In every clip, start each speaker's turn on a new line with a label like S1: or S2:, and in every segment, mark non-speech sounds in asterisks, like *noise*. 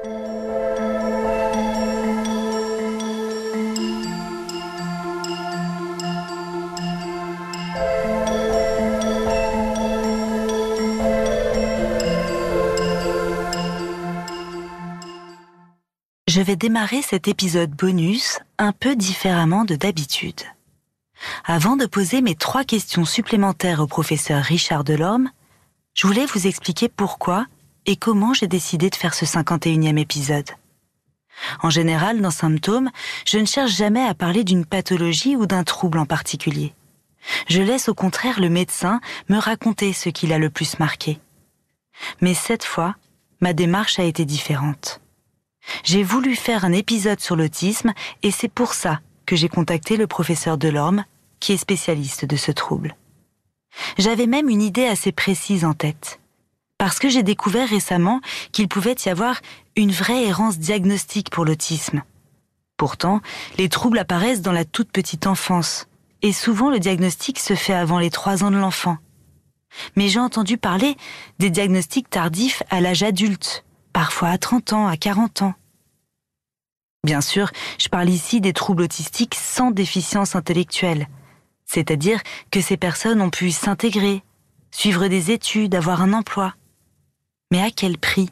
S1: Je vais démarrer cet épisode bonus un peu différemment de d'habitude. Avant de poser mes trois questions supplémentaires au professeur Richard Delorme, je voulais vous expliquer pourquoi et comment j'ai décidé de faire ce 51e épisode? En général, dans Symptômes, je ne cherche jamais à parler d'une pathologie ou d'un trouble en particulier. Je laisse au contraire le médecin me raconter ce qu'il a le plus marqué. Mais cette fois, ma démarche a été différente. J'ai voulu faire un épisode sur l'autisme et c'est pour ça que j'ai contacté le professeur Delorme, qui est spécialiste de ce trouble. J'avais même une idée assez précise en tête, parce que j'ai découvert récemment qu'il pouvait y avoir une vraie errance diagnostique pour l'autisme. Pourtant, les troubles apparaissent dans la toute petite enfance, et souvent le diagnostic se fait avant les trois ans de l'enfant. Mais j'ai entendu parler des diagnostics tardifs à l'âge adulte, parfois à 30 ans, à 40 ans. Bien sûr, je parle ici des troubles autistiques sans déficience intellectuelle, c'est-à-dire que ces personnes ont pu s'intégrer, suivre des études, avoir un emploi. Mais à quel prix?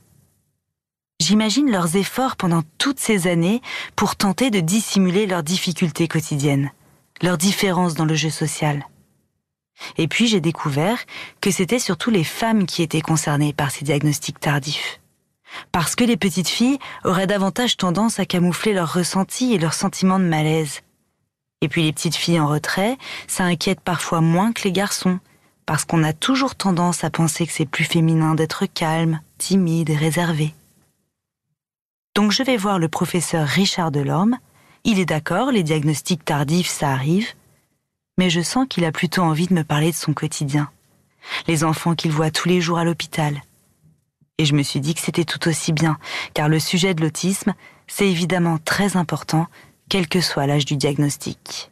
S1: J'imagine leurs efforts pendant toutes ces années pour tenter de dissimuler leurs difficultés quotidiennes, leurs différences dans le jeu social. Et puis j'ai découvert que c'était surtout les femmes qui étaient concernées par ces diagnostics tardifs parce que les petites filles auraient davantage tendance à camoufler leurs ressentis et leurs sentiments de malaise. Et puis les petites filles en retrait, ça inquiète parfois moins que les garçons, parce qu'on a toujours tendance à penser que c'est plus féminin d'être calme, timide et réservé. Donc je vais voir le professeur Richard Delorme. Il est d'accord, les diagnostics tardifs, ça arrive, mais je sens qu'il a plutôt envie de me parler de son quotidien. Les enfants qu'il voit tous les jours à l'hôpital, et je me suis dit que c'était tout aussi bien, car le sujet de l'autisme, c'est évidemment très important, quel que soit l'âge du diagnostic.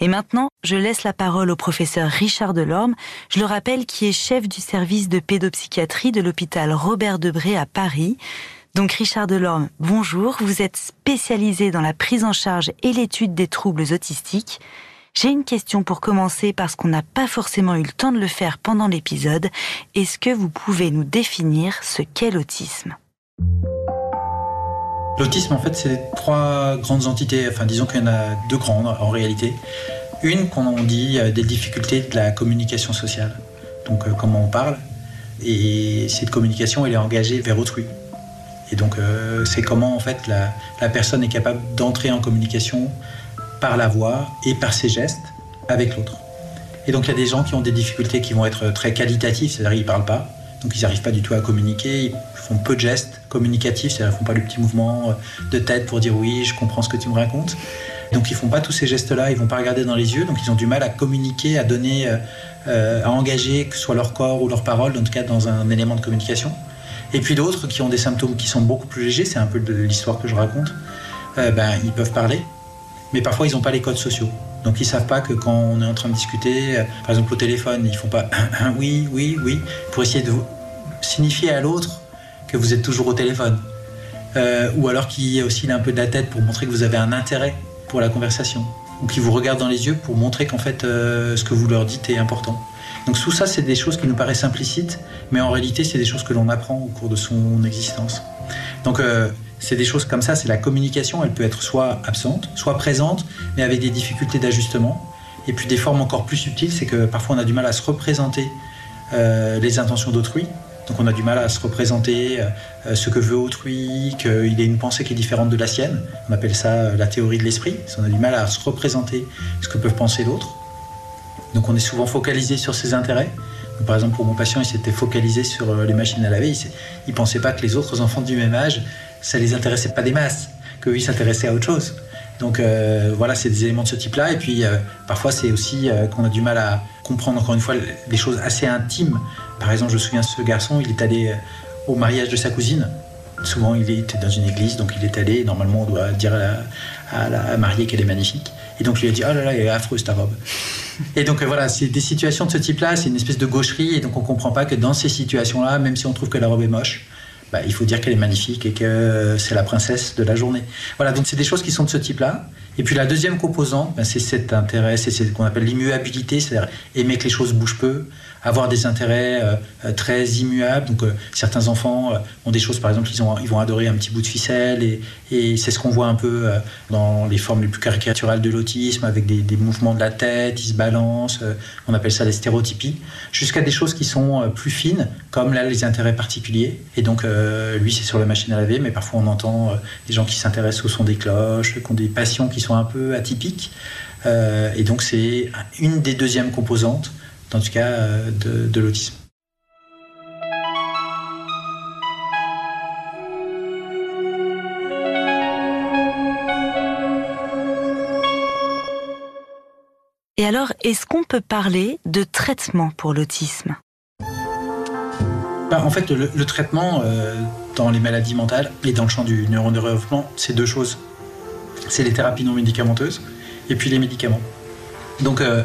S1: Et maintenant, je laisse la parole au professeur Richard Delorme, je le rappelle, qui est chef du service de pédopsychiatrie de l'hôpital Robert Debré à Paris. Donc Richard Delorme, bonjour, vous êtes spécialisé dans la prise en charge et l'étude des troubles autistiques. J'ai une question pour commencer parce qu'on n'a pas forcément eu le temps de le faire pendant l'épisode. Est-ce que vous pouvez nous définir ce qu'est l'autisme?
S2: L'autisme, en fait, c'est trois grandes entités. Enfin, disons qu'il y en a deux grandes en réalité. Une qu'on dit euh, des difficultés de la communication sociale. Donc, euh, comment on parle. Et cette communication, elle est engagée vers autrui. Et donc, euh, c'est comment, en fait, la, personne est capable d'entrer en communication par la voix et par ses gestes avec l'autre. Et donc il y a des gens qui ont des difficultés qui vont être très qualitatives, c'est-à-dire ils ne parlent pas, donc ils n'arrivent pas du tout à communiquer, ils font peu de gestes communicatifs, c'est-à-dire ils font pas le petit mouvement de tête pour dire oui, je comprends ce que tu me racontes. Donc ils font pas tous ces gestes-là, ils vont pas regarder dans les yeux, donc ils ont du mal à communiquer, à donner, euh, à engager, que ce soit leur corps ou leur parole, en tout cas dans un élément de communication. Et puis d'autres qui ont des symptômes qui sont beaucoup plus légers, c'est un peu de l'histoire que je raconte, euh, ben, ils peuvent parler, mais parfois ils n'ont pas les codes sociaux. Donc ils savent pas que quand on est en train de discuter, euh, par exemple au téléphone, ils font pas *clears throat* un oui, oui, oui, pour essayer de signifier à l'autre que vous êtes toujours au téléphone. Euh, ou alors qu'il aussi un peu de la tête pour montrer que vous avez un intérêt pour la conversation. Ou qu'il vous regarde dans les yeux pour montrer qu'en fait euh, ce que vous leur dites est important. Donc tout ça, c'est des choses qui nous paraissent implicites, mais en réalité, c'est des choses que l'on apprend au cours de son existence. Donc c'est des choses comme ça, c'est la communication, elle peut être soit absente, soit présente, mais avec des difficultés d'ajustement. Et puis des formes encore plus subtiles, c'est que parfois on a du mal à se représenter euh, les intentions d'autrui. Donc on a du mal à se représenter euh, ce que veut autrui, qu'il ait une pensée qui est différente de la sienne. On appelle ça euh, la théorie de l'esprit. On a du mal à se représenter ce que peut penser l'autre. Donc on est souvent focalisé sur ses intérêts. Par exemple, pour mon patient, il s'était focalisé sur les machines à laver. Il ne pensait pas que les autres enfants du même âge ça les intéressait pas des masses, que ils s'intéressaient à autre chose. Donc euh, voilà, c'est des éléments de ce type-là. Et puis euh, parfois c'est aussi euh, qu'on a du mal à comprendre encore une fois des choses assez intimes. Par exemple, je me souviens ce garçon, il est allé au mariage de sa cousine. Souvent, il était dans une église, donc il est allé. Normalement, on doit dire à la, mariée qu'elle est magnifique. Et donc, il lui a dit Oh là là, elle est affreuse ta robe. Et donc, voilà, c'est des situations de ce type-là, c'est une espèce de gaucherie. Et donc, on comprend pas que dans ces situations-là, même si on trouve que la robe est moche, bah, il faut dire qu'elle est magnifique et que c'est la princesse de la journée. Voilà, donc c'est des choses qui sont de ce type-là. Et puis la deuxième composante, bah, c'est cet intérêt, c'est ce qu'on appelle l'immuabilité, c'est-à-dire aimer que les choses bougent peu, avoir des intérêts euh, euh, très immuables. Donc, euh, certains enfants ont des choses, par exemple, ils, ont, ils vont adorer un petit bout de ficelle, et, c'est ce qu'on voit un peu dans les formes les plus caricaturales de l'autisme, avec des, des, mouvements de la tête, ils se balancent, on appelle ça les stéréotypies, jusqu'à des choses qui sont plus fines, comme là, les intérêts particuliers. Et donc, lui, c'est sur la machine à laver, mais parfois on entend des gens qui s'intéressent au son des cloches, qui ont des passions qui sont un peu atypiques. et donc, c'est une des deuxièmes composantes en tout cas euh, de, l'autisme.
S1: Et alors, est-ce qu'on peut parler de traitement pour l'autisme?
S2: Bah, En fait, le, traitement euh, dans les maladies mentales et dans le champ du neurodéveloppement, c'est deux choses. C'est les thérapies non médicamenteuses et puis les médicaments. Donc, euh,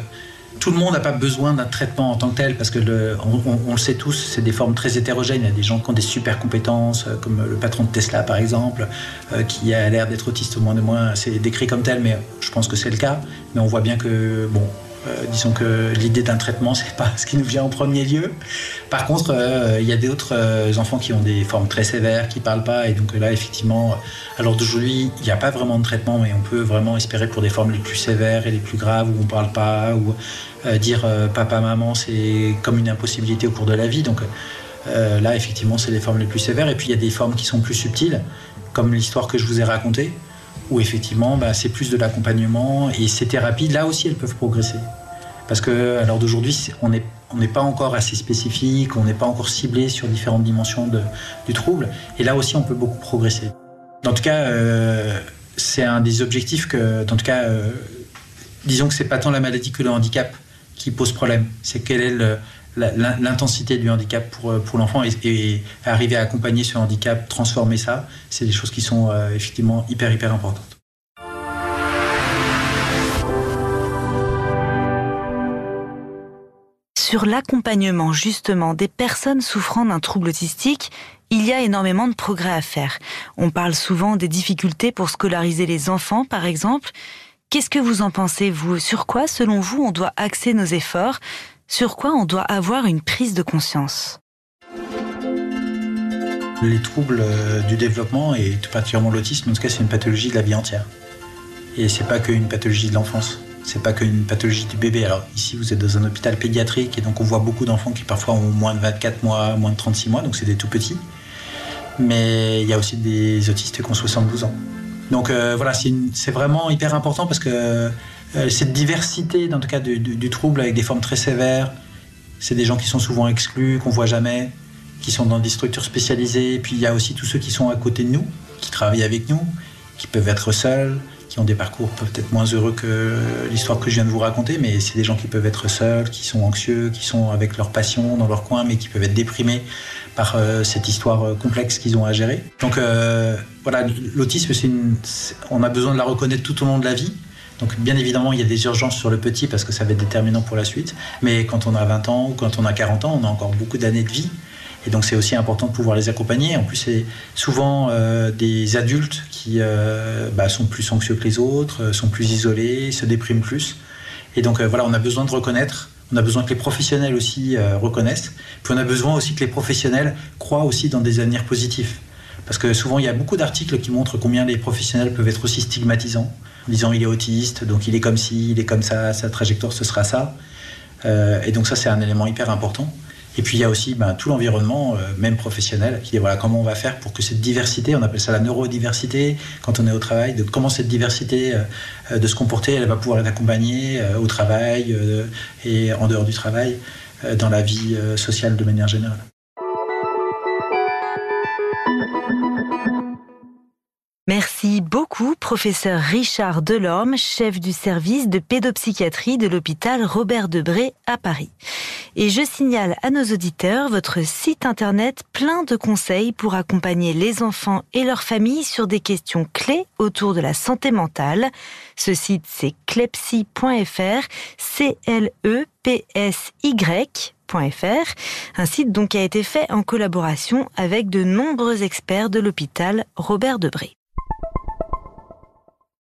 S2: tout le monde n'a pas besoin d'un traitement en tant que tel, parce que le, on, le sait tous, c'est des formes très hétérogènes. Il y a des gens qui ont des super compétences, euh, comme le patron de Tesla par exemple, euh, qui a l'air d'être autiste au moins de moins. C'est décrit comme tel, mais je pense que c'est le cas. Mais on voit bien que, bon, disons que l'idée d'un traitement, c'est pas ce qui nous vient en premier lieu. Par contre, euh, il y a d'autres euh, enfants qui ont des formes très sévères, qui parlent pas, et donc là, effectivement, alors d'aujourd'hui, il n'y a pas vraiment de traitement, mais on peut vraiment espérer pour des formes les plus sévères et les plus graves où on parle pas, ou dire papa, maman, c'est comme une impossibilité au cours de la vie. Donc là, effectivement, c'est les formes les plus sévères. Et puis il y a des formes qui sont plus subtiles, comme l'histoire que je vous ai racontée où effectivement bah, c'est plus de l'accompagnement et ces thérapies là aussi elles peuvent progresser parce que à l'heure d'aujourd'hui on n'est on n'est pas encore assez spécifique, on n'est pas encore ciblé sur différentes dimensions de, du trouble et là aussi on peut beaucoup progresser. En tout cas, euh, c'est un des objectifs que, en tout cas, euh, disons que c'est pas tant la maladie que le handicap qui pose problème, c'est quelle est l'intensité du handicap pour, euh, pour l'enfant et, arriver à accompagner ce handicap, transformer ça, c'est des choses qui sont euh, effectivement hyper, hyper importantes.
S1: Sur l'accompagnement justement des personnes souffrant d'un trouble autistique, il y a énormément de progrès à faire. On parle souvent des difficultés pour scolariser les enfants, par exemple. Qu'est-ce que vous en pensez, vous? Sur quoi, selon vous, on doit axer nos efforts? Sur quoi on doit avoir une prise de conscience?
S2: Les troubles euh, du développement et tout particulièrement l'autisme, en tout cas, c'est une pathologie de la vie entière. Et c'est pas qu'une pathologie de l'enfance. C'est pas qu'une pathologie du bébé. Alors ici, vous êtes dans un hôpital pédiatrique et donc on voit beaucoup d'enfants qui parfois ont moins de 24 mois, moins de 36 mois, donc c'est des tout petits. Mais il y a aussi des autistes qui ont 72 ans. Donc euh, voilà, c'est vraiment hyper important parce que euh, cette diversité, dans le cas du, trouble, avec des formes très sévères, c'est des gens qui sont souvent exclus, qu'on voit jamais, qui sont dans des structures spécialisées. puis il y a aussi tous ceux qui sont à côté de nous, qui travaillent avec nous, qui peuvent être seuls, qui ont des parcours peut-être moins heureux que l'histoire que je viens de vous raconter, mais c'est des gens qui peuvent être seuls, qui sont anxieux, qui sont avec leur passion dans leur coin, mais qui peuvent être déprimés par euh, cette histoire euh, complexe qu'ils ont à gérer. Donc voilà, l'autisme, on a besoin de la reconnaître tout au long de la vie. Donc bien évidemment, il y a des urgences sur le petit parce que ça va être déterminant pour la suite. Mais quand on a 20 ans ou quand on a 40 ans, on a encore beaucoup d'années de vie. Et donc c'est aussi important de pouvoir les accompagner. En plus, c'est souvent euh, des adultes qui euh, bah, sont plus anxieux que les autres, euh, sont plus isolés, se dépriment plus. Et donc voilà, on a besoin de reconnaître. On a besoin que les professionnels aussi reconnaissent. Puis on a besoin aussi que les professionnels croient aussi dans des avenirs positifs. Parce que souvent, il y a beaucoup d'articles qui montrent combien les professionnels peuvent être aussi stigmatisants en disant il est autiste, donc il est comme ci, il est comme ça, sa trajectoire ce sera ça. Et donc ça c'est un élément hyper important. Et puis il y a aussi ben, tout l'environnement, euh, même professionnel, qui est voilà comment on va faire pour que cette diversité, on appelle ça la neurodiversité quand on est au travail, de comment cette diversité euh, de se comporter, elle va pouvoir être accompagnée au travail et en dehors du travail, dans la vie sociale de manière générale.
S1: Merci beaucoup, professeur Richard Delorme, chef du service de pédopsychiatrie de l'hôpital Robert Debré à Paris. Et je signale à nos auditeurs votre site internet plein de conseils pour accompagner les enfants et leurs familles sur des questions clés autour de la santé mentale. Ce site, c'est clepsy.fr, C-L-E-P-S-Y un site donc a été fait en collaboration avec de nombreux experts de l'hôpital Robert Debré.